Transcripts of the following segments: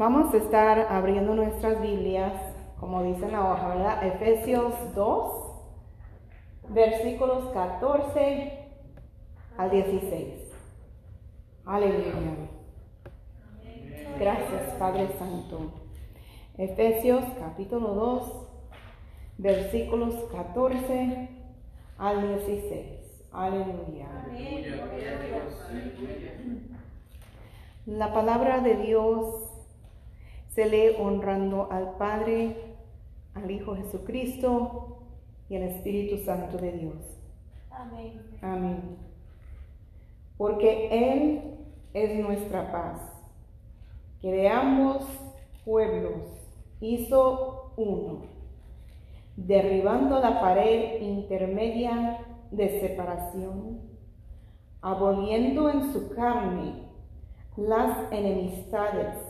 Vamos a estar abriendo nuestras Biblias, como dice en la hoja, ¿verdad? Efesios 2, versículos 14 al 16. Aleluya. Gracias, Padre Santo. Efesios capítulo 2, versículos 14 al 16. Aleluya. La palabra de Dios se lee honrando al Padre, al Hijo Jesucristo y al Espíritu Santo de Dios. Amén. Amén. Porque Él es nuestra paz, que de ambos pueblos hizo uno, derribando la pared intermedia de separación, aboliendo en su carne las enemistades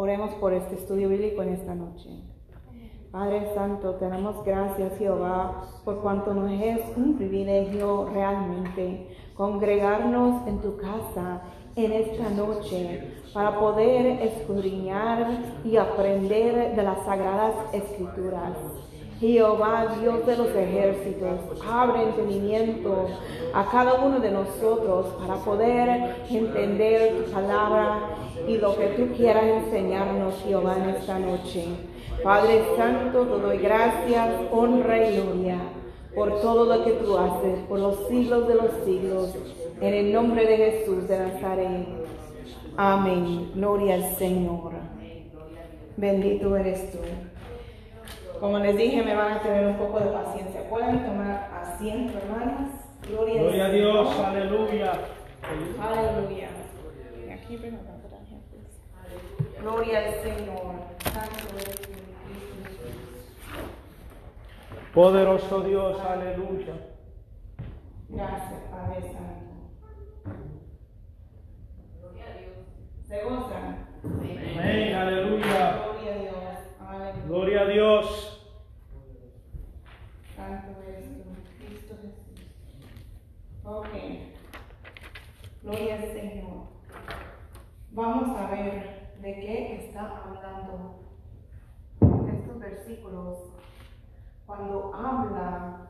Oremos por este estudio bíblico en esta noche. Padre Santo, te damos gracias Jehová por cuanto nos es un privilegio realmente congregarnos en tu casa en esta noche para poder escudriñar y aprender de las sagradas escrituras. Jehová, Dios de los ejércitos, abre entendimiento a cada uno de nosotros para poder entender tu palabra y lo que tú quieras enseñarnos, Jehová, en esta noche. Padre Santo, te doy gracias, honra y gloria por todo lo que tú haces, por los siglos de los siglos, en el nombre de Jesús de Nazaret. Amén. Gloria al Señor. Bendito eres tú. Como les dije, me van a tener un poco de paciencia. Pueden tomar asiento, hermanas. Gloria, Gloria a Dios, aleluya. Aleluya. Y aquí. Gloria al Señor. Santo tú, Cristo Jesús. Poderoso Dios, aleluya. Gracias, Padre Santo. ¿Se gozan? Amén, aleluya. Gloria a Dios. Aleluya. Gloria a Dios. Santo eres tú, Cristo Jesús. Ok. Gloria al Señor. Vamos a ver de qué está hablando estos versículos cuando habla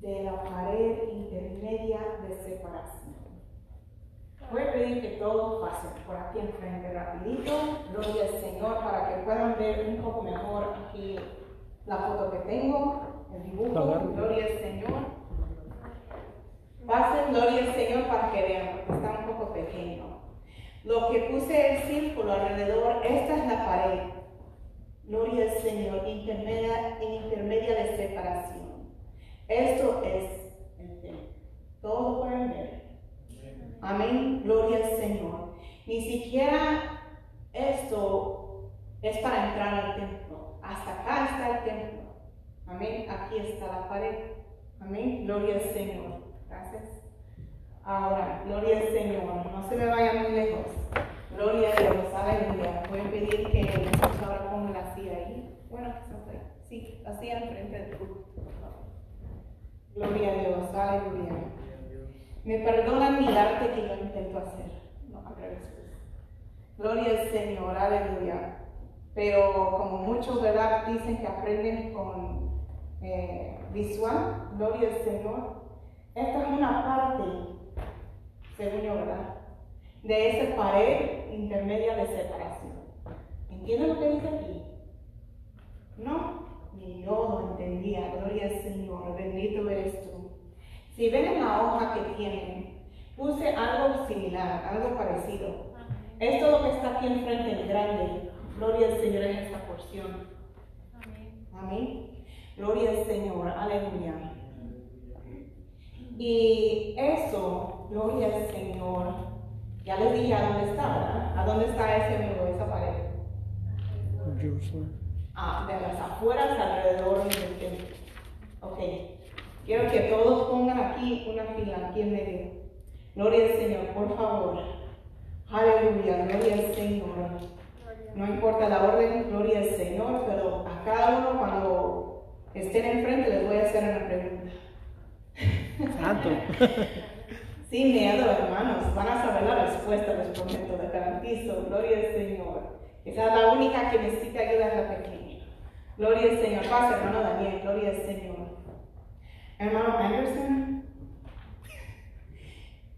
de la pared intermedia de separación. Voy a pedir que todos pasen por aquí enfrente rapidito. Gloria al Señor para que puedan ver un poco mejor aquí la foto que tengo, el dibujo. Agarre. Gloria al Señor. Pasen, gloria al Señor para que vean, porque está un poco pequeño. Lo que puse el círculo alrededor, esta es la pared. Gloria al Señor, intermedia, intermedia de separación. Esto es el templo. Todos lo pueden ver. Amén, gloria al Señor. Ni siquiera esto es para entrar al templo. Hasta acá está el templo. Amén, aquí está la pared. Amén, gloria al Señor. Gracias. Ahora, gloria al Señor. No se me vaya muy lejos. Gloria a Dios, aleluya. Voy a pedir que nosotros ahora pongan la silla ahí. Bueno. Sí, la silla enfrente del favor. Gloria a Dios, aleluya. Me perdonan mi arte que yo intento hacer. No, al revés. Gloria al Señor, aleluya. Pero como muchos, ¿verdad? Dicen que aprenden con eh, visual, gloria al Señor. Esta es una parte, según yo, ¿verdad? De esa pared intermedia de separación. ¿Entienden lo que dice aquí? ¿No? Ni yo lo entendía, gloria al Señor, bendito eres tú. Si ven en la hoja que tienen, puse algo similar, algo parecido. Esto lo que está aquí enfrente en grande, gloria al Señor en esta porción. Amén. Gloria al Señor, aleluya. Y eso, gloria al Señor, ya les dije a dónde está, ¿verdad? ¿A dónde está ese muro, esa pared? of Jerusalem. ah, de las afueras alrededor del templo. Ok, quiero que todos pongan aquí una fila, aquí en medio. Gloria al Señor, por favor. Aleluya, gloria al Señor. No importa la orden, gloria al Señor, pero a cada uno cuando estén enfrente les voy a hacer una pregunta. Santo. Sin miedo, hermanos, van a saber la respuesta, les prometo, les garantizo. Gloria al Señor. Esa es la única que necesita ayuda es la pequeña. Gloria al Señor. Pasa, hermano Daniel, gloria al Señor. Hermano Anderson,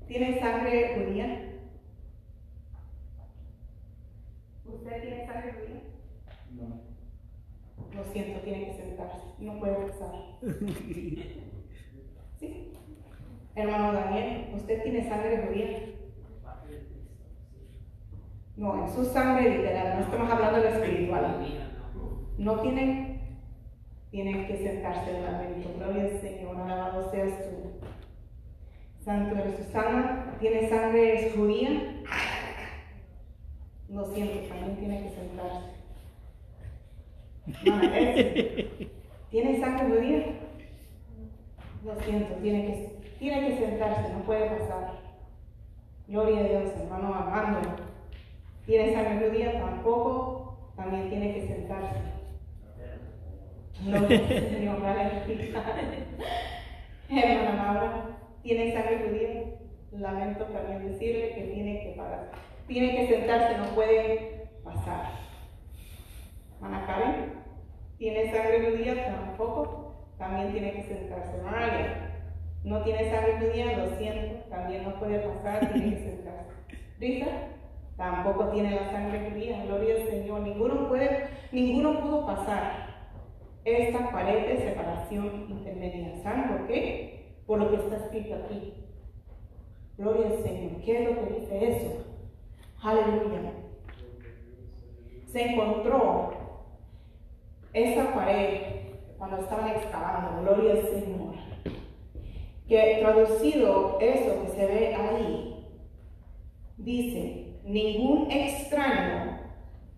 ¿tiene sangre judía? ¿Usted tiene sangre judía? No. Lo siento, tiene que sentarse. No puede pasar. ¿Sí? Hermano Daniel, ¿usted tiene sangre judía? No, en su sangre literal, no estamos hablando de espiritual. No tiene, tiene que sentarse en lamento. Gloria al Señor, alabado seas tú. Santo eres tu sana, tiene sangre judía. Lo siento, también tiene que sentarse. ¿Tiene sangre judía? Lo siento, tiene que, tiene que sentarse, no puede pasar. Gloria a Dios, hermano Armando. ¿Tiene sangre judía? Tampoco, también tiene que sentarse. Al Señor, aleluya. Hermana ¿tiene sangre judía? Lamento también decirle que tiene que pagar. Tiene que sentarse, no puede pasar. Hermana Karen, ¿tiene sangre judía? Tampoco, también tiene que sentarse. María, no tiene sangre judía, lo siento, también no puede pasar, tiene que sentarse. Rita, tampoco tiene la sangre judía, gloria al Señor, ninguno puede, ninguno pudo pasar esta pared de separación intermedia. ¿Saben por qué? Por lo que está escrito aquí. Gloria al Señor. ¿Qué es lo que dice eso? Aleluya. Se encontró esa pared cuando estaban excavando. Gloria al Señor. Que traducido eso que se ve ahí, dice, ningún extraño,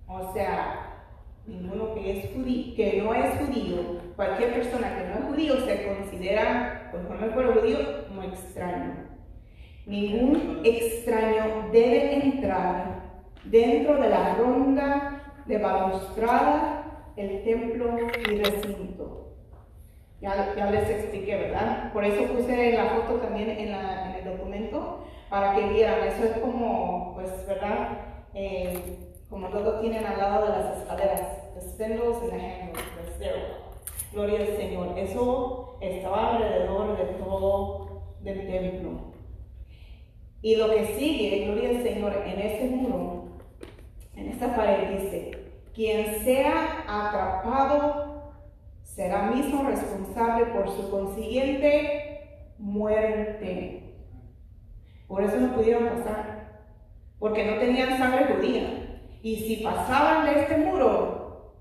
o sea, ninguno que es judío, que no es judío, cualquier persona que no es judío se considera, conforme al pueblo judío, como extraño. Ningún extraño debe entrar dentro de la ronda de balustrada, el templo y recinto. Ya, ya les expliqué, ¿verdad? Por eso puse la foto también en, la- en el documento para que vieran. Eso es como, pues, ¿verdad? Eh, como luego tienen al lado de las escaleras, the spindles and. Gloria al Señor. Eso estaba alrededor de todo del templo. Y lo que sigue, gloria al Señor, en ese muro, en esta pared dice, quien sea atrapado será mismo responsable por su consiguiente muerte. Por eso no pudieron pasar, porque no tenían sangre judía. Y si pasaban de este muro,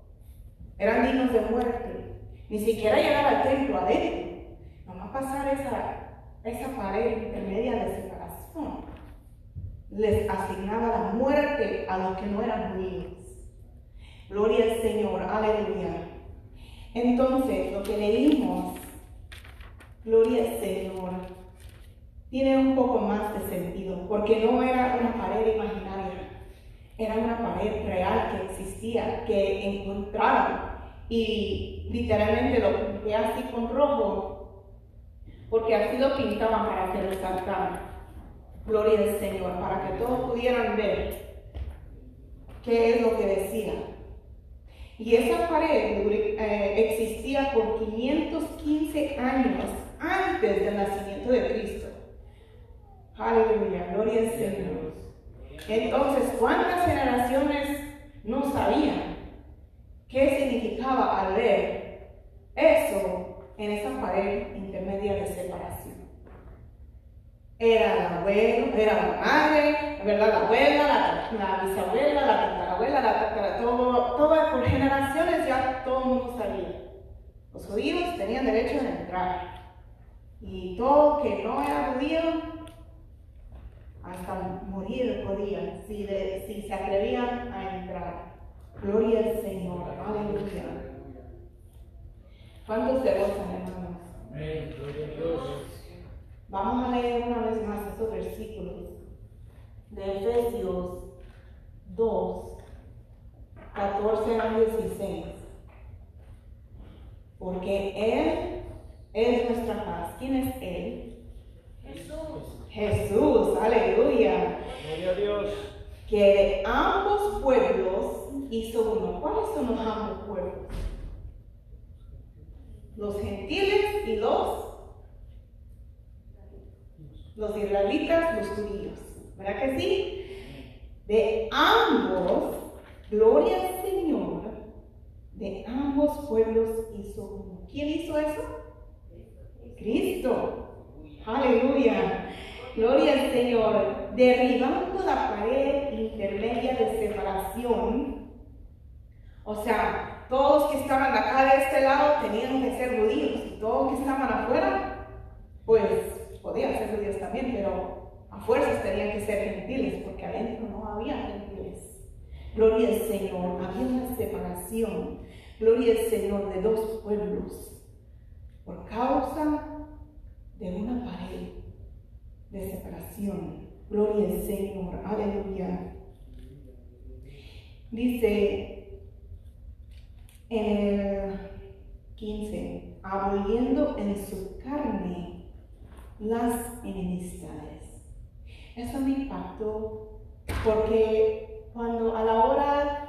eran dignos de muerte. Ni siquiera llegar al templo adentro. Nomás pasar esa, esa pared intermedia de Les asignaba la muerte a los que no eran judíos. Gloria al Señor, aleluya. Entonces, lo que leímos, gloria al Señor, tiene un poco más de sentido, porque no era una pared imaginaria, era una pared real que existía, que encontraron y literalmente lo pinté así con rojo, porque así lo pintaban para que resaltara. Gloria al Señor, para que todos pudieran ver qué es lo que decía. Y esa pared eh, existía por 515 años antes del nacimiento de Cristo. Aleluya, gloria al Señor. Entonces, ¿cuántas generaciones no sabían qué significaba al ver eso en esa pared intermedia de separación? Era el abuelo, era la madre, ¿verdad? La abuela, la, la bisabuela, la tatarabuela, la tatara, todo, todo, por generaciones ya todo mundo sabía. Los judíos tenían derecho a entrar. Y todo que no era judío, hasta morir podían, si, de- se atrevían a entrar. Gloria al Señor. Aleluya. ¿Cuántos se gozan, hermanos? Amén. Gloria a Dios. Vamos a leer una vez más estos versículos de Efesios 2, 14 al 16. Porque Él es nuestra paz. ¿Quién es Él? Jesús. Jesús, aleluya. Gloria a Dios. Que de ambos pueblos hizo uno. ¿Cuáles son los ambos pueblos? Los gentiles y los los israelitas, los judíos. ¿Verdad que sí? De ambos, gloria al Señor, de ambos pueblos hizo uno. ¿Quién hizo eso? Cristo. Aleluya. Gloria al Señor. Derribando la pared intermedia de separación. O sea, todos que estaban acá de este lado tenían que ser judíos. Y todos que estaban afuera, pues podían ser judíos también, pero a fuerzas tenían que ser gentiles, porque adentro no había gentiles. Gloria al Señor, había una separación. Gloria al Señor de dos pueblos, por causa de una pared de separación. Gloria al Señor, aleluya. Dice en el 15, aboliendo en su carne las enemistades. Eso me impactó porque cuando a la hora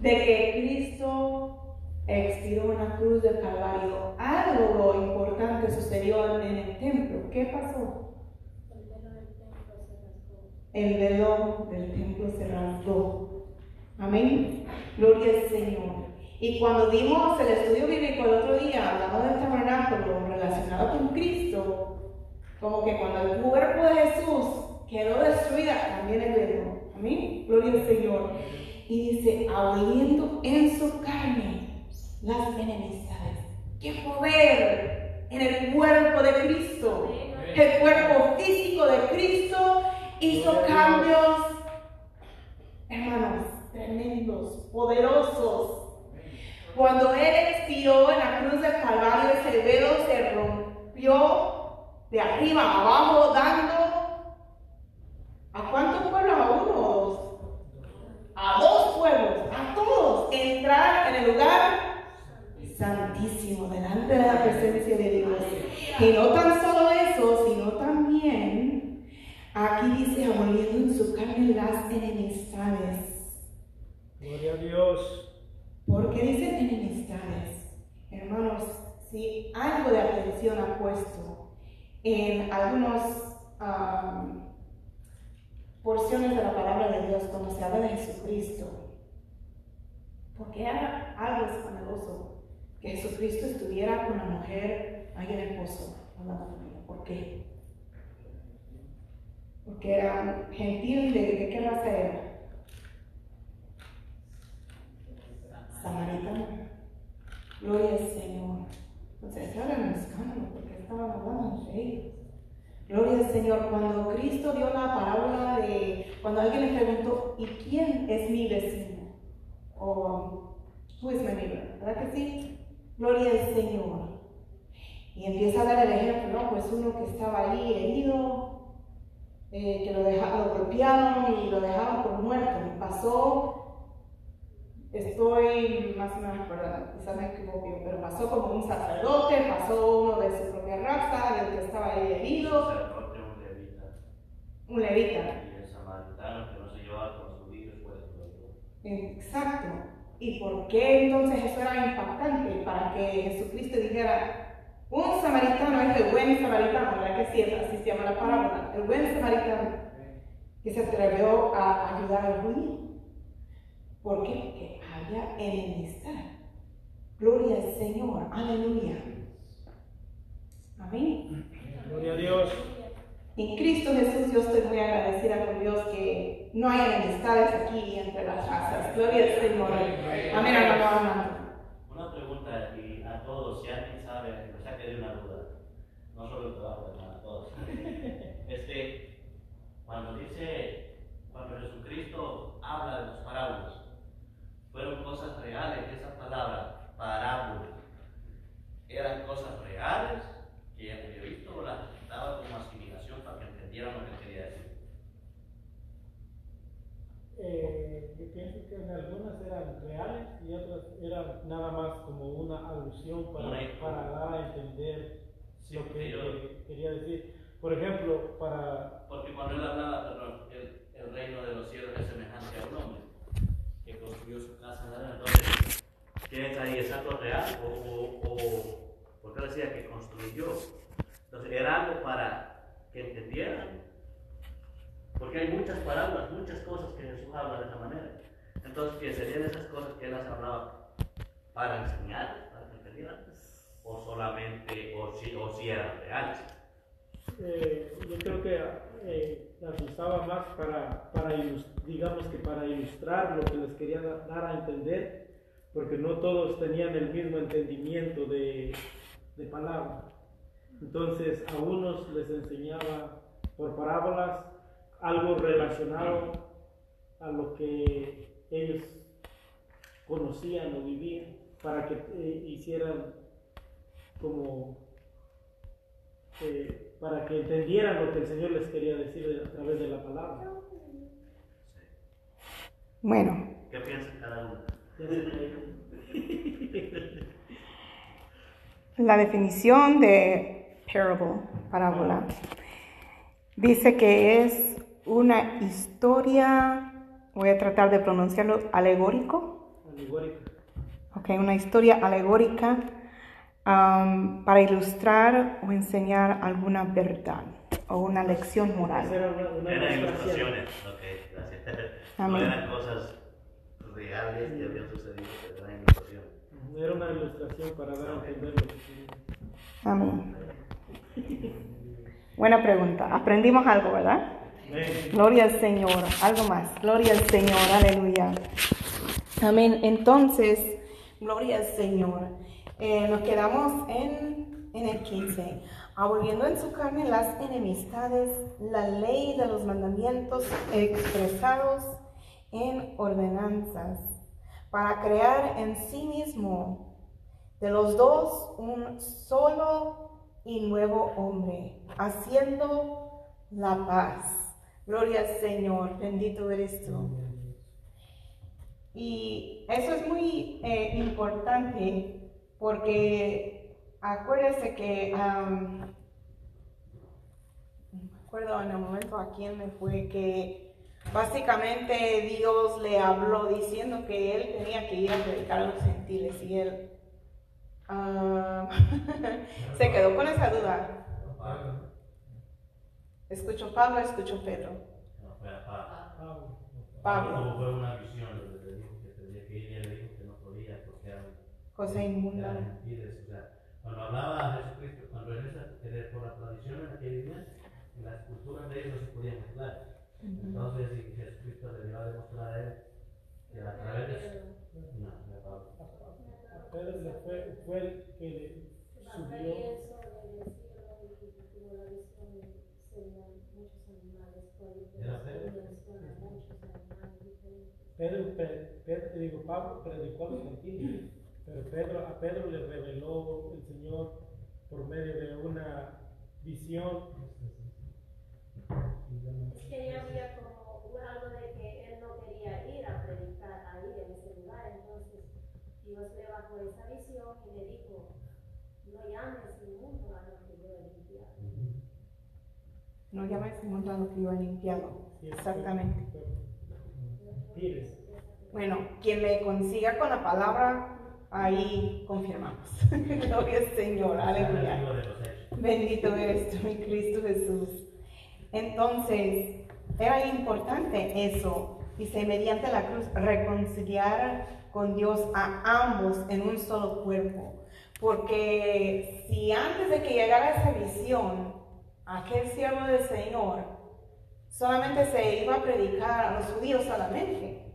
de que Cristo expiró en la cruz del Calvario, algo importante sucedió en el templo. ¿Qué pasó? El velo del templo se rasgó. Amén. Gloria al Señor. Y cuando dimos el estudio bíblico el otro día, hablando del tabernáculo relacionado con Cristo, como que cuando el cuerpo de Jesús quedó destruida, también el velo. Amén. Gloria al Señor. Y dice, aboliendo en su carne las enemistades. ¡Qué poder en el cuerpo de Cristo! El cuerpo físico de Cristo hizo cambios, hermanos, tremendos, poderosos. Cuando Él expiró en la cruz del Calvario, ese velo se rompió de arriba a abajo, dando ¿a cuántos pueblos? ¿A uno o dos? A dos pueblos, a todos, entrar en el lugar santísimo, delante de la presencia de Dios. Y no tan solo eso, sino también, aquí dice, aboliendo en su carne las enemistades. Gloria a Dios. ¿Por qué dicen enemistades? Hermanos, si algo de atención ha puesto en algunas porciones de la palabra de Dios cuando se habla de Jesucristo, porque era algo escandaloso que Jesucristo estuviera con la mujer ahí en el pozo hablando con ella. ¿Por qué? Porque era gentil, ¿de, de qué raza era? Samaritana. Gloria al Señor. Era un escándalo, porque estaban hablando entre ellos. Gloria al Señor. Cuando Cristo dio la parábola de, cuando alguien le preguntó, ¿y quién es mi vecino? O, who is my neighbor? ¿Verdad que sí? Gloria al Señor. Y empieza a dar el ejemplo, ¿no? Pues uno que estaba ahí herido, eh, que lo, dejaron, lo golpearon y lo dejaron por muerto. Y pasó estoy más o menos acordada, quizás me equivoqué, pero pasó como un sacerdote, pasó uno de su propia raza, del que estaba ahí herido. Un sacerdote, un levita. Un levita. Y el samaritano que no se llevaba con su vida después de todo. Exacto. ¿Y por qué entonces eso era impactante? Para que Jesucristo dijera, un samaritano es el buen samaritano, ¿verdad que sí? Así se llama la parábola. El buen samaritano que se atrevió a ayudar al judío. ¿Por qué? Había enemistad. Gloria al Señor. Aleluya. Amén. Gloria a Dios. En Cristo Jesús yo estoy muy agradecida con Dios que no hay enemistades aquí entre las razas. Gloria al Señor. Amén, hermano. Una pregunta y a todos, si alguien sabe, o sea que de una duda, no solo el trabajo, hermano, a todos. Este, cuando dice, cuando Jesucristo habla de los parábolas, reales, esa palabra, parábola, eran cosas reales que el periodista las daba como asimilación para que entendieran lo que quería decir. Eh, yo pienso que en algunas eran reales y otras eran nada más como una alusión para, Una- para dar a entender Sí, lo porque que yo- que quería decir. Por ejemplo, para Porque cuando él hablaba, perdón, el, el reino de los cielos es semejante a un hombre que construyó su casa en la arena. Entonces, ¿quién está ahí? ¿Es algo real? ¿O, o, o por qué decía que construyó? Entonces, era algo para que entendieran. Porque hay muchas parábolas, muchas cosas que Jesús habla de esa manera. Entonces, que serían esas cosas que él las hablaba para enseñar, para que entendieran, o solamente, o si, o si eran reales. Eh, yo creo que eh, las usaba más para, para ilus- digamos que para ilustrar lo que les quería da- dar a entender, porque no todos tenían el mismo entendimiento de, de palabra. Entonces a unos les enseñaba por parábolas algo relacionado a lo que ellos conocían o vivían, para que eh, hicieran como eh, para que entendieran lo que el Señor les quería decir de- a través de la palabra. Bueno, ¿Qué piensa cada uno? La definición de parable, parábola, dice que es una historia, voy a tratar de pronunciarlo, alegórico, Alegórica. ok, una historia alegórica am, para ilustrar o enseñar alguna verdad o una lección moral. Esa era una, una Eran ilustración. ilustraciones, ok, gracias. No Amén. eran cosas reales que habían sucedido, pero eran ilustraciones. Era una ilustración para dar a entender lo que. Amén. Buena pregunta. Aprendimos algo, ¿verdad? Amén. Gloria al Señor. Algo más. Gloria al Señor. Aleluya. Amén. Entonces, gloria al Señor. Eh, nos quedamos en, en el 15. Aboliendo en su carne las enemistades, la ley de los mandamientos expresados en ordenanzas, para crear en sí mismo de los dos un solo y nuevo hombre, haciendo la paz. Gloria al Señor, bendito eres tú. Y eso es muy eh, importante porque acuérdese que, me acuerdo en el momento a quién me fue que básicamente Dios le habló diciendo que él tenía que ir a predicar a los gentiles y él ah, se quedó con esa duda. Escuchó Pablo, escuchó Pedro. Pablo. Fue una visión donde le dijo que tenía que ir y él dijo que no podía porque Cosa inmunda. cuando hablaba Jesucristo, cuando en esa, por la tradición en la que vivían, en las culturas de ellos no se podía mezclar. Entonces y Jesucristo le dio a demostrar a él que a través de. No, no, Pablo. A Pedro le fue, fue el que le subió. Era Pedro. Pedro, Pe- Pedro, digo, Pablo predicó a los gentiles, pero Pedro, a Pedro le reveló el Señor por medio de una visión. Es que ya había como algo de que él no quería ir a predicar ahí en ese lugar, entonces Dios le bajó esa visión y le dijo, no llames inmundo a lo que yo he limpiado. No llames inmundo a lo que yo he limpiado. Exactamente. Bueno, quien me consiga con la palabra, ahí confirmamos. Gloria al Señor, aleluya. Bendito eres tú, mi Cristo Jesús. Entonces, era importante eso. Dice, mediante la cruz, reconciliar con Dios a ambos en un solo cuerpo. Porque si antes de que llegara esa visión, aquel siervo del Señor solamente se iba a predicar a los judíos solamente.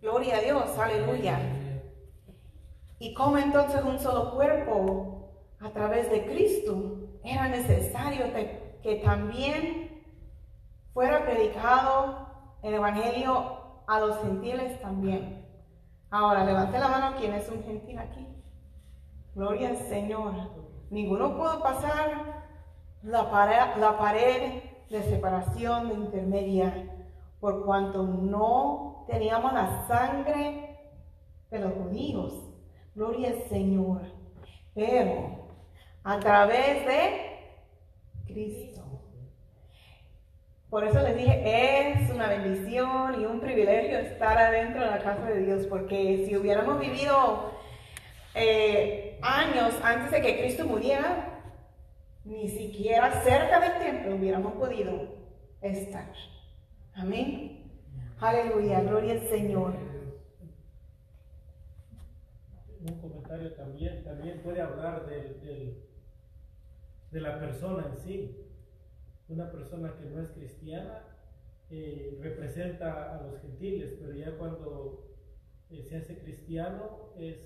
Gloria a Dios, aleluya. Y como entonces un solo cuerpo a través de Cristo, era necesario que, también fuera predicado el Evangelio a los gentiles también. Ahora, levante la mano quien es un gentil aquí. Gloria al Señor. Ninguno pudo pasar la pared, la pared de separación de intermedia por cuanto no teníamos la sangre de los judíos. Gloria al Señor. Pero a través de Cristo. Por eso les dije, es una bendición y un privilegio estar adentro de la casa de Dios, porque si hubiéramos vivido eh, años antes de que Cristo muriera, ni siquiera cerca del templo hubiéramos podido estar. Amén. Aleluya, gloria al Señor. Un comentario también, también puede hablar del, de la persona en sí. Una persona que no es cristiana eh, representa a los gentiles, pero ya cuando eh, se hace cristiano es,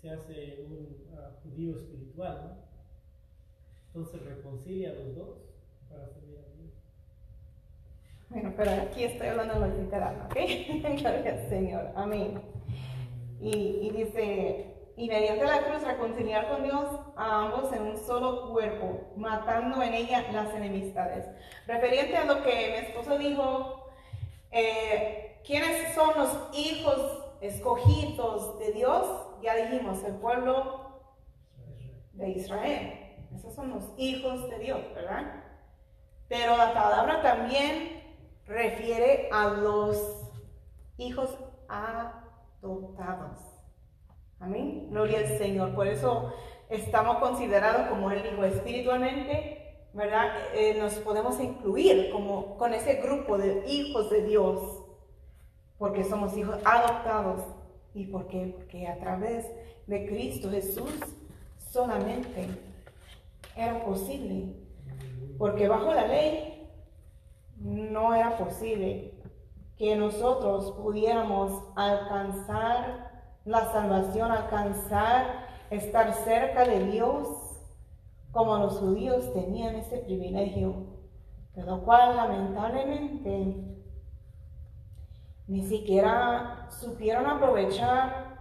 se hace un uh, judío espiritual. ¿no? Entonces reconcilia a los dos para servir a Dios. Bueno, pero aquí estoy hablando de lo literal, ¿ok? Gloria al Señor, amén. Y dice, y mediante la cruz reconciliar con Dios a ambos en un solo cuerpo, matando en ella las enemistades. Referente a lo que mi esposo dijo, eh, ¿quiénes son los hijos escogidos de Dios? Ya dijimos, el pueblo de Israel. Esos son los hijos de Dios, ¿verdad? Pero la palabra también refiere a los hijos adoptados. Amén. Gloria al Señor. Por eso estamos considerados, como él dijo, espiritualmente, ¿verdad? Eh, nos podemos incluir como con ese grupo de hijos de Dios, porque somos hijos adoptados. ¿Y por? Porque a través de Cristo Jesús solamente era posible. Porque bajo la ley no era posible que nosotros pudiéramos alcanzar la salvación, alcanzar, estar cerca de Dios, como los judíos tenían ese privilegio, de lo cual lamentablemente ni siquiera supieron aprovechar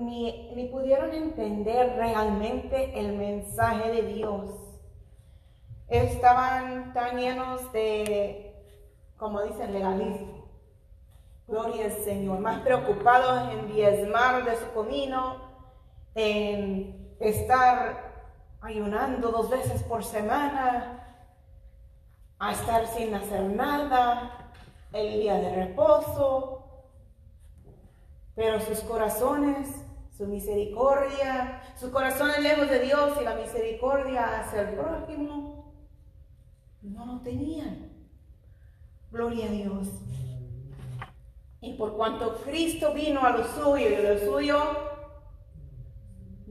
ni, ni pudieron entender realmente el mensaje de Dios. Estaban tan llenos de, como dicen, legalismo Gloria al Señor. Más preocupados en diezmar de su comino, en estar ayunando dos veces por semana, a estar sin hacer nada, el día de reposo. Pero sus corazones, su misericordia, sus corazones lejos de Dios y la misericordia hacia el prójimo, no lo tenían. Gloria a Dios. Y por cuanto Cristo vino a lo suyo y lo suyo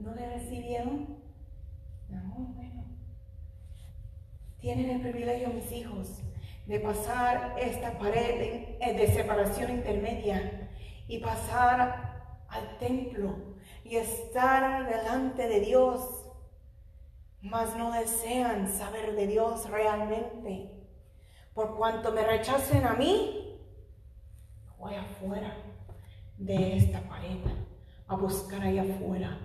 no le recibieron, no, bueno. Tienen el privilegio mis hijos de pasar esta pared de, eh, de separación intermedia y pasar al templo y estar delante de Dios, mas no desean saber de Dios realmente. Por cuanto me rechacen a mí, voy afuera de esta pared, a buscar allá afuera,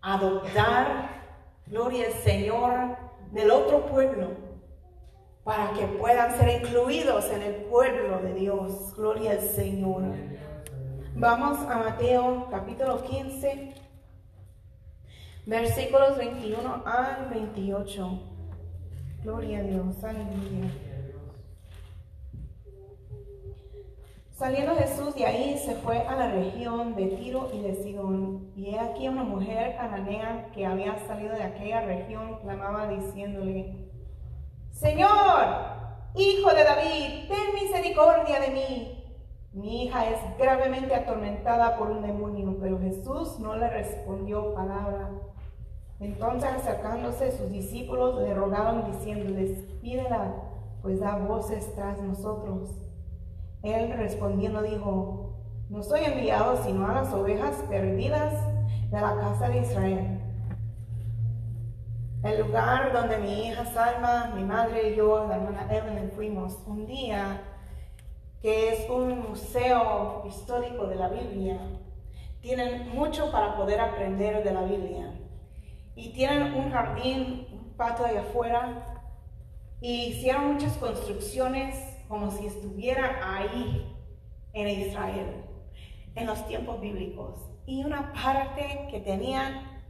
a adoptar, gloria al Señor, del otro pueblo, para que puedan ser incluidos en el pueblo de Dios. Gloria al Señor. Vamos a Mateo capítulo 15, versículos 21 al 28. Gloria a Dios, aleluya. Saliendo Jesús de ahí, se fue a la región de Tiro y de Sidón. Y he aquí una mujer cananea que había salido de aquella región clamaba diciéndole, Señor, hijo de David, ten misericordia de mí. Mi hija es gravemente atormentada por un demonio, pero Jesús no le respondió palabra. Entonces acercándose sus discípulos le rogaban diciéndoles, pídela, pues da voces tras nosotros. Él respondiendo dijo, no soy enviado sino a las ovejas perdidas de la casa de Israel. El lugar donde mi hija Salma, mi madre y yo, la hermana Evelyn, fuimos un día que es un museo histórico de la Biblia, tienen mucho para poder aprender de la Biblia. Y tienen un jardín, un patio allá afuera, y hicieron muchas construcciones como si estuviera ahí en Israel, en los tiempos bíblicos. Y una parte que tenían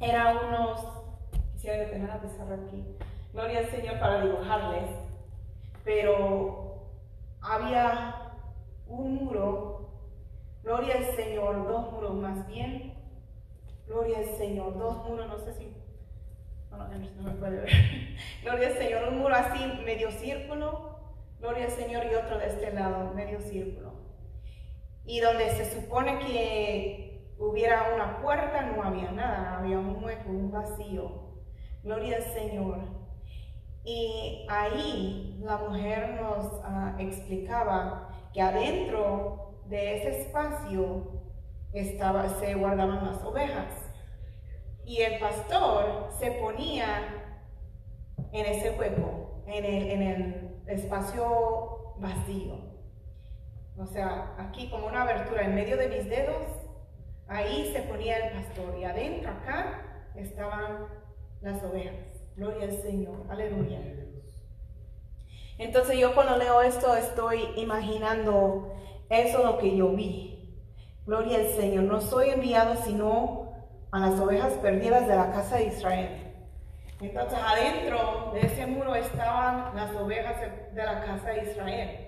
era unos, quisiera detener la pizarra aquí, gloria al Señor para dibujarles, pero había un muro, gloria al Señor, dos muros más bien, gloria al Señor, dos muros, no sé si, no, me puede ver, gloria al Señor, un muro así, medio círculo, gloria al Señor y otro de este lado, medio círculo. Y donde se supone que hubiera una puerta, no había nada, había un hueco, un vacío. Gloria al Señor. Y ahí la mujer nos ah, explicaba que adentro de ese espacio estaba, se guardaban las ovejas. Y el pastor se ponía en ese hueco, en el, espacio vacío. O sea, aquí como una abertura en medio de mis dedos, ahí se ponía el pastor y adentro acá estaban las ovejas. Gloria al Señor, aleluya. Entonces yo cuando leo esto estoy imaginando eso lo que yo vi. Gloria al Señor, no soy enviado sino a las ovejas perdidas de la casa de Israel. Entonces adentro de ese muro estaban las ovejas de la casa de Israel.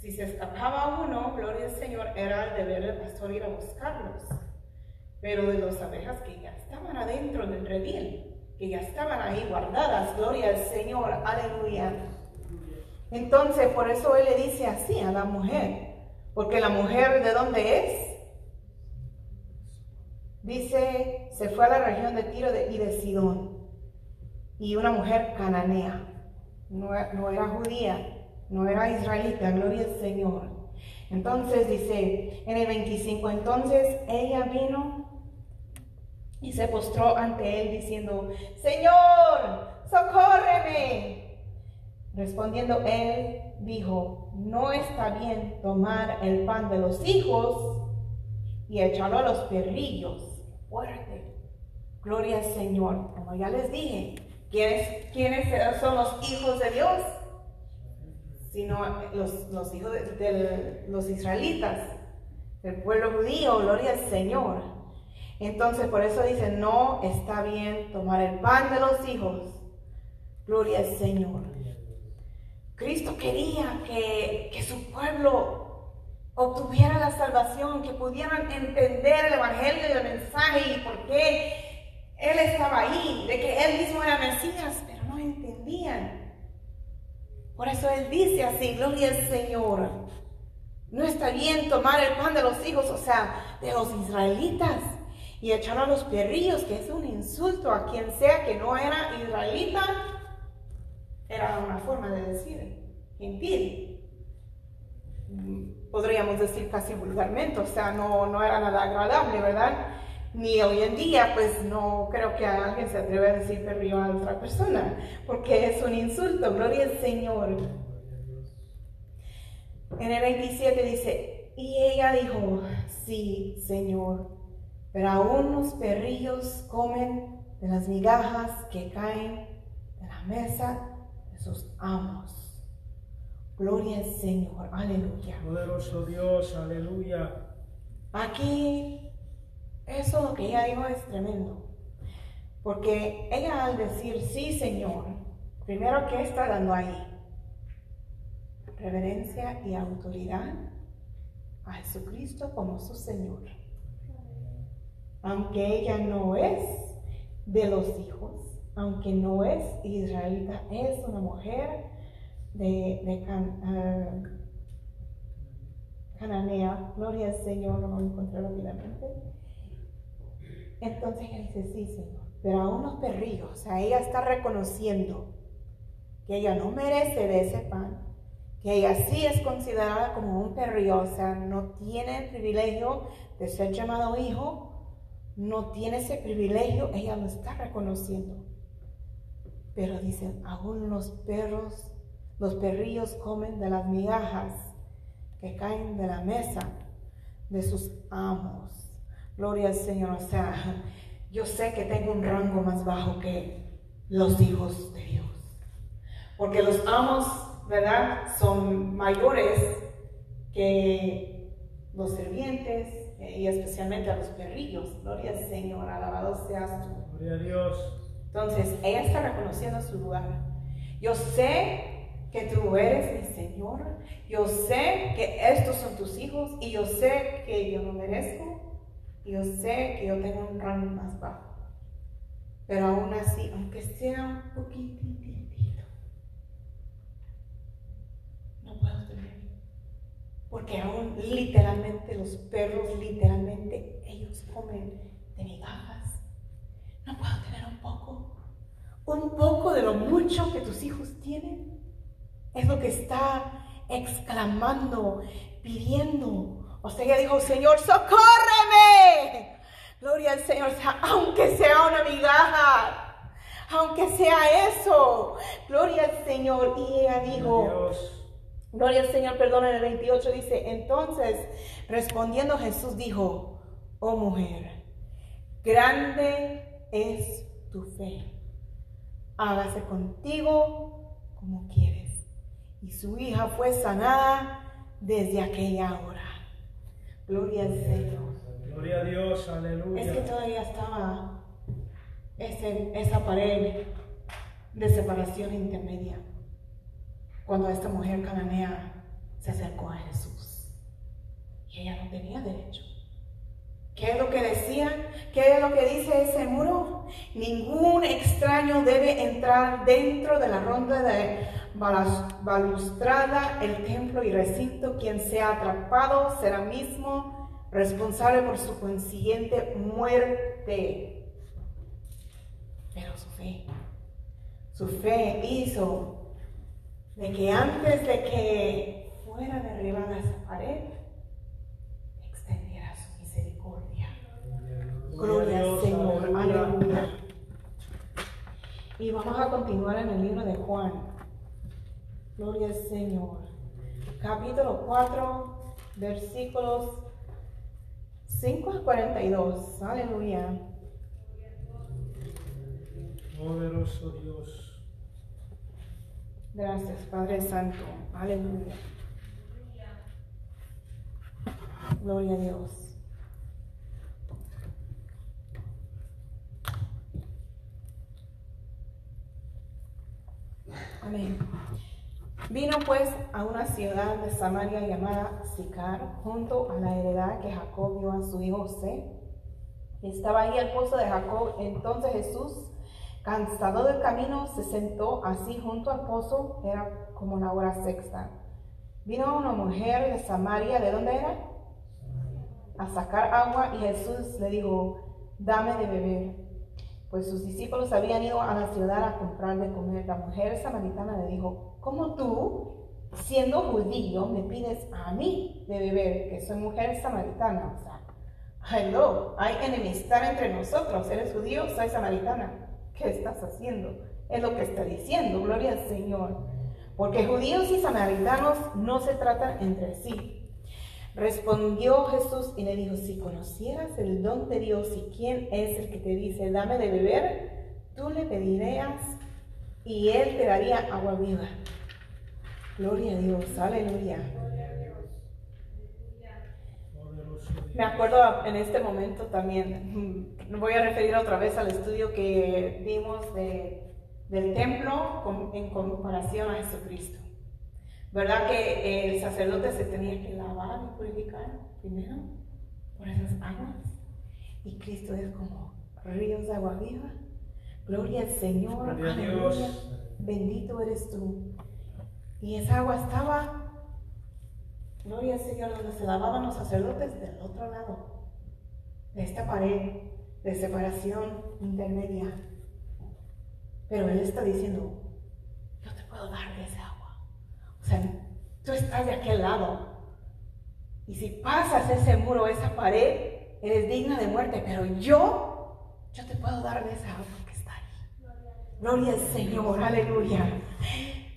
Si se escapaba uno, gloria al Señor, era el deber del pastor ir a buscarlos. Pero de las abejas que ya estaban adentro del redil, que ya estaban ahí guardadas, gloria al Señor, aleluya. Entonces, por eso él le dice así a la mujer, porque la mujer de dónde es? Dice, se fue a la región de Tiro y de Sidón, y una mujer cananea, no, no era judía, no era israelita, gloria al Señor. Entonces dice en el 25, entonces ella vino y se postró ante él diciendo, Señor, socórreme. Respondiendo él, dijo, no está bien tomar el pan de los hijos y echarlo a los perrillos. Fuerte. Gloria al Señor. Como ya les dije, ¿quiénes, ¿quiénes son los hijos de Dios? sino los, hijos de, los israelitas, el pueblo judío, gloria al Señor. Entonces por eso dice, no está bien tomar el pan de los hijos, gloria al Señor. Cristo quería que, que su pueblo obtuviera la salvación, que pudieran entender el Evangelio y el mensaje y por qué Él estaba ahí, de que Él mismo era Mesías, pero no entendían. Por eso Él dice así, gloria al Señor. No está bien tomar el pan de los hijos, o sea, de los israelitas, y echarlo a los perrillos, que es un insulto a quien sea que no era israelita. Era una forma de decir gentil. Podríamos decir casi vulgarmente, o sea, no, no era nada agradable, ¿verdad? ni hoy en día, pues no creo que alguien se atreva a decir perrillo a otra persona, porque es un insulto, gloria al Señor. En el 27 dice, y ella dijo, sí, Señor, pero aún los perrillos comen de las migajas que caen de la mesa de sus amos. Gloria al Señor, aleluya. Poderoso Dios, aleluya. Aquí eso lo que ella dijo es tremendo. Porque ella al decir sí, Señor, primero, ¿qué está dando ahí? Reverencia y autoridad a Jesucristo como su Señor. Aunque ella no es de los hijos, aunque no es israelita, es una mujer de, ah, Cananea. Gloria al Señor, lo encontré rápidamente entonces ella dice, sí, Señor, pero a unos perrillos, o sea, ella está reconociendo que ella no merece de ese pan, que ella sí es considerada como un perrillo, o sea, no tiene el privilegio de ser llamado hijo, no tiene ese privilegio, ella lo está reconociendo. Pero dicen, aún los perros, los perrillos comen de las migajas que caen de la mesa de sus amos. Gloria al Señor. O sea, yo sé que tengo un rango más bajo que los hijos de Dios. Porque los amos, ¿verdad? Son mayores que los sirvientes y especialmente a los perrillos. Gloria al Señor, alabado seas tú. Gloria a Dios. Entonces, ella está reconociendo su lugar. Yo sé que tú eres mi Señor. Yo sé que estos son tus hijos y yo sé que yo no merezco. Y yo sé que yo tengo un rango más bajo. Pero aún así, aunque sea un poquitito, no puedo tener. Porque aún literalmente los perros, literalmente, ellos comen de migajas. No puedo tener un poco. Un poco de lo mucho que tus hijos tienen. Es lo que está exclamando, pidiendo. O sea, ella dijo, Señor, socórreme. Gloria al Señor, aunque sea una migaja, aunque sea eso. Gloria al Señor. Y ella dijo, Gloria al Señor, perdón, en el 28 dice, entonces respondiendo Jesús dijo, oh mujer, grande es tu fe, hágase contigo como quieres. Y su hija fue sanada desde aquella hora. Gloria al Señor. Gloria a Dios, aleluya. Es que todavía estaba ese, esa pared de separación intermedia cuando esta mujer cananea se acercó a Jesús. Y ella no tenía derecho. ¿Qué es lo que decían? ¿Qué es lo que dice ese muro? Ningún extraño debe entrar dentro de la ronda de balustrada, el templo y recinto. Quien sea atrapado será mismo responsable por su consiguiente muerte. Pero su fe, su fe hizo de que antes de que fuera derribada esa pared, extendiera su misericordia. Gloria al Señor, aleluya. Y vamos a continuar en el libro de Juan. Gloria al Señor. Capítulo 4, versículos 5 a 42. Aleluya. Poderoso Dios. Gracias, Padre Santo. Aleluya. Gloria a Dios. Amén. Vino pues a una ciudad de Samaria llamada Sicar, junto a la heredad que Jacob dio a su hijo José. Estaba ahí el pozo de Jacob. Entonces Jesús Cansado del camino, se sentó así junto al pozo, era como la hora sexta. Vino una mujer de Samaria, ¿de dónde era? A sacar agua y Jesús le dijo, dame de beber. Pues sus discípulos habían ido a la ciudad a comprar de comer. La mujer samaritana le dijo, ¿cómo tú, siendo judío, me pides a mí de beber, que soy mujer samaritana? O sea, hello, hay enemistad entre nosotros. Eres judío, soy samaritana. ¿qué estás haciendo? Es lo que está diciendo, gloria al Señor. Porque judíos y samaritanos no se tratan entre sí. Respondió Jesús y le dijo, si conocieras el don de Dios y quién es el que te dice, dame de beber, tú le pedirías y él te daría agua viva. Gloria a Dios, aleluya. Me acuerdo en este momento también, voy a referir otra vez al estudio que vimos de, del templo en comparación a Jesucristo. ¿Verdad que el sacerdote se tenía que lavar y purificar primero por esas aguas? Y Cristo es como ríos de agua viva. Gloria al Señor. Aleluya. Bendito eres tú. Y esa agua estaba Gloria al Señor, donde se lavaban los sacerdotes del otro lado de esta pared de separación intermedia. Pero Él está diciendo, yo te puedo dar de esa agua. Tú estás de aquel lado. Y si pasas ese muro, esa pared, eres digna de muerte. Pero yo, yo te puedo dar de esa agua que está ahí. Gloria al Señor, aleluya.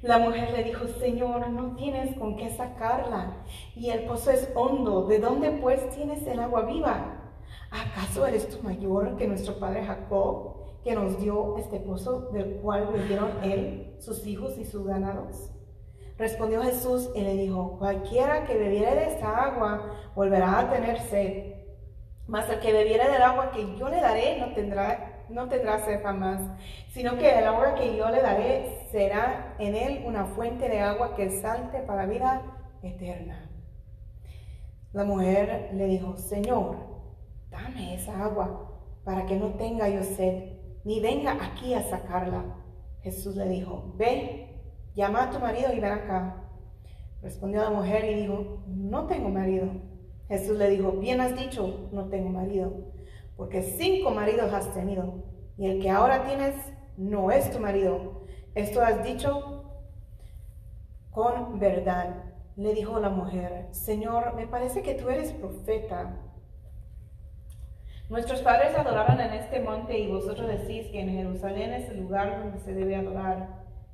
La mujer le dijo, Señor, no tienes con qué sacarla, y el pozo es hondo. ¿De dónde pues tienes el agua viva? ¿Acaso eres tú mayor que nuestro padre Jacob, que nos dio este pozo del cual bebieron él, sus hijos y sus ganados? Respondió Jesús y le dijo, cualquiera que bebiere de esta agua volverá a tener sed, mas el que bebiere del agua que yo le daré no tendrá no tendrá sed jamás, sino que el agua que yo le daré será en él una fuente de agua que salte para vida eterna. La mujer le dijo, Señor, dame esa agua para que no tenga yo sed, ni venga aquí a sacarla. Jesús le dijo, ve, llama a tu marido y ven acá. Respondió la mujer y dijo, no tengo marido. Jesús le dijo, bien has dicho, no tengo marido porque cinco maridos has tenido, y el que ahora tienes no es tu marido. Esto has dicho con verdad. Le dijo la mujer, Señor, me parece que tú eres profeta. Nuestros padres adoraban en este monte y vosotros decís que en Jerusalén es el lugar donde se debe adorar.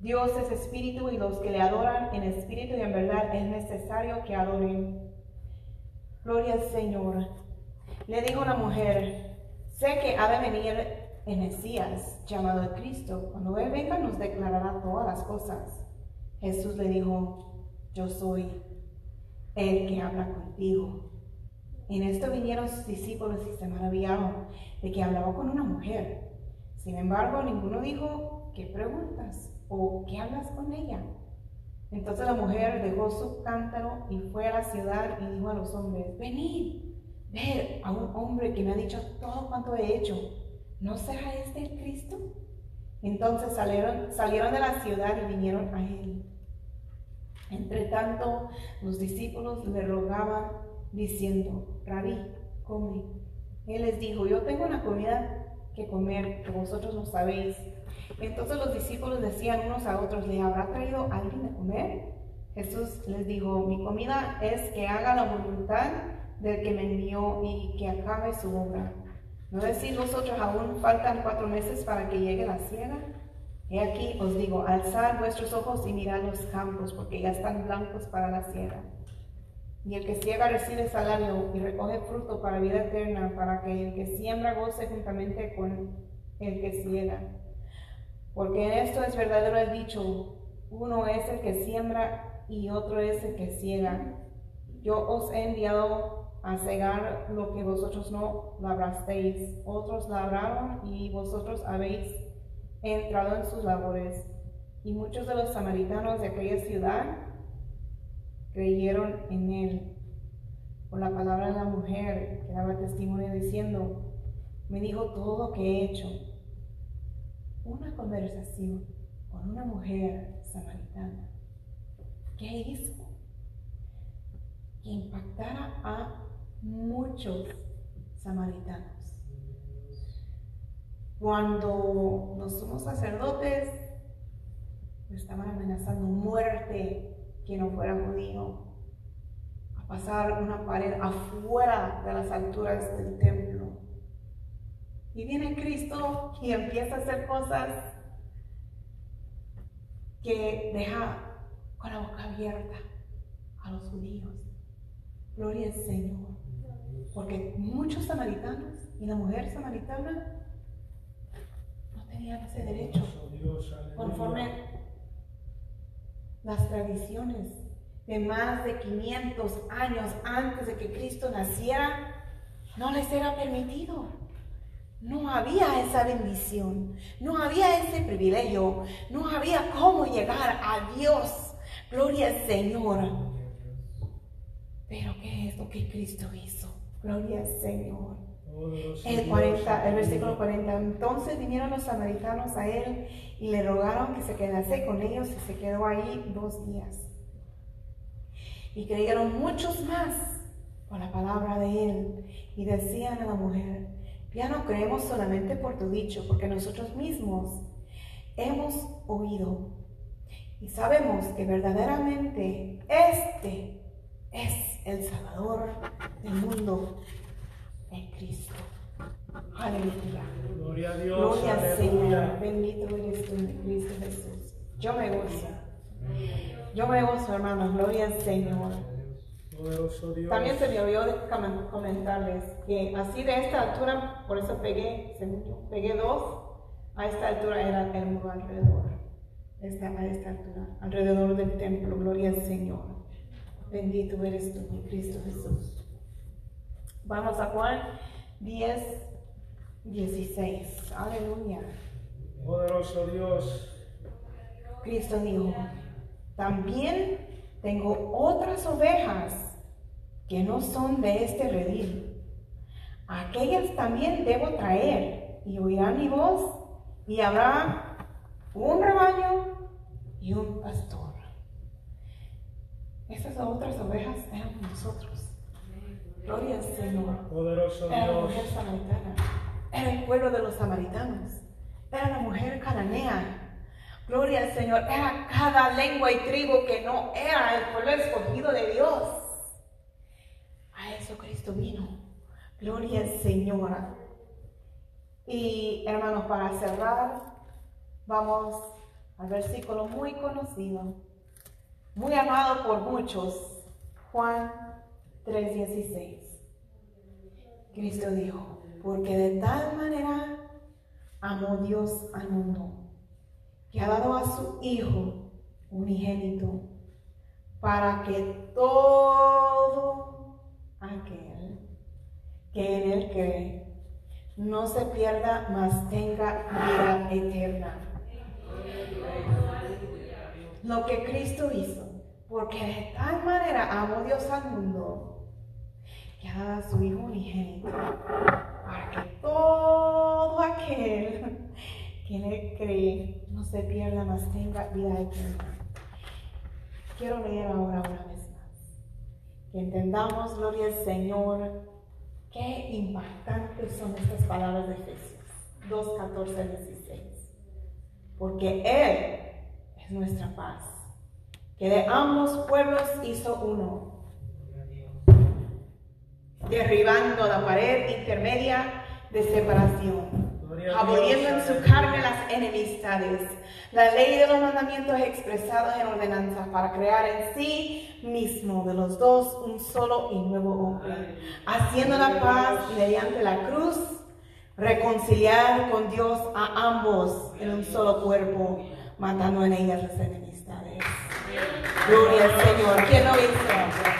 Dios es espíritu y los que le adoran en espíritu y en verdad es necesario que adoren. Gloria al Señor. Le dijo la mujer, sé que ha de venir el Mesías, llamado Cristo. Cuando Él venga nos declarará todas las cosas. Jesús le dijo, yo soy el que habla contigo. En esto vinieron sus discípulos y se maravillaron de que hablaba con una mujer. Sin embargo, ninguno dijo, ¿qué preguntas? ¿O qué hablas con ella? Entonces la mujer dejó su cántaro y fue a la ciudad y dijo a los hombres, venid ver a un hombre que me ha dicho todo cuanto he hecho, ¿no será este el Cristo? Entonces salieron, salieron de la ciudad y vinieron a él. Entre tanto, los discípulos le rogaban diciendo, Rabí, come. Él les dijo, yo tengo una comida que comer que vosotros no sabéis. Entonces los discípulos decían unos a otros, ¿le habrá traído alguien de comer? Jesús les dijo, mi comida es que haga la voluntad del que me envió y que acabe su obra. ¿No decís vosotros aún faltan cuatro meses para que llegue la siega? He aquí os digo, alzad vuestros ojos y mirad los campos, porque ya están blancos para la siega. Y el que ciega recibe salario y recoge fruto para vida eterna, para que el que siembra goce juntamente con el que ciega. Porque en esto es verdadero el dicho, uno es el que siembra y otro es el que ciega. Yo os he enviado a cegar lo que vosotros no labrasteis. Otros labraron y vosotros habéis entrado en sus labores. Y muchos de los samaritanos de aquella ciudad creyeron en él. Por la palabra de la mujer que daba testimonio diciendo, me dijo todo lo que he hecho. Una conversación con una mujer samaritana. ¿Qué hizo? Que impactara a muchos samaritanos. Cuando los sumos sacerdotes estaban amenazando muerte quien no fuera judío, a pasar una pared afuera de las alturas del templo. Y viene Cristo y empieza a hacer cosas que deja con la boca abierta a los judíos. Gloria al Señor. Porque muchos samaritanos y la mujer samaritana no tenían ese derecho. Conforme las tradiciones de más de 500 años antes de que Cristo naciera, no les era permitido. No había esa bendición, no había ese privilegio, no había cómo llegar a Dios. Gloria al Señor. Pero ¿qué es lo que Cristo hizo? Gloria al Señor. El, Dios, 40, el versículo 40. Entonces vinieron los samaritanos a él y le rogaron que se quedase con ellos y se quedó ahí dos días. Y creyeron muchos más por la palabra de él y decían a la mujer, ya no creemos solamente por tu dicho, porque nosotros mismos hemos oído y sabemos que verdaderamente este es el Salvador del mundo, el Cristo. Aleluya. Gloria a Dios, Gloria al Señor. Bendito eres tú, Cristo Jesús. Yo me gozo. Yo me gozo, hermanos. Gloria al Señor. Poderoso Dios. También se me olvidó comentarles que así de esta altura, por eso pegué, pegué dos, a esta altura era el muro alrededor. Esta, a esta altura, alrededor del templo. Gloria al Señor. Bendito eres tú, mi Cristo Jesús. Vamos a Juan 10, 16. Aleluya. Poderoso Dios. Cristo dijo, también tengo otras ovejas que no son de este redil. Aquellas también debo traer y oirán mi voz y habrá un rebaño y un pastor. Estas otras ovejas eran nosotros. Gloria al Señor. Poderoso Era la mujer samaritana. Era el pueblo de los samaritanos. Era la mujer cananea. Gloria al Señor. Era cada lengua y tribu que no era el pueblo escogido de Dios. A eso Cristo vino. Gloria al Señor. Y hermanos, para cerrar, vamos al versículo muy conocido, muy amado por muchos, Juan 3:16. Cristo dijo, porque de tal manera amó Dios al mundo, que ha dado a su Hijo unigénito, para que todo aquel que en él cree no se pierda, mas tenga vida eterna. Lo que Cristo hizo, porque de tal manera amó Dios al mundo, que ha dado a su Hijo unigénito, para que todo aquel que en él cree no se pierda, mas tenga vida eterna. Quiero leer ahora una vez. Que entendamos, gloria al Señor, qué impactantes son estas palabras de Efesios 2, 14 al 16. Porque Él es nuestra paz, que de ambos pueblos hizo uno derribando la pared intermedia de separación, aboliendo en su carne las enemistades, la ley de los mandamientos expresados en ordenanza para crear en sí mismo de los dos un solo y nuevo hombre, haciendo la paz mediante la cruz, reconciliar con Dios a ambos en un solo cuerpo, matando en ellas las enemistades. Gloria al Señor. ¿Quién lo hizo?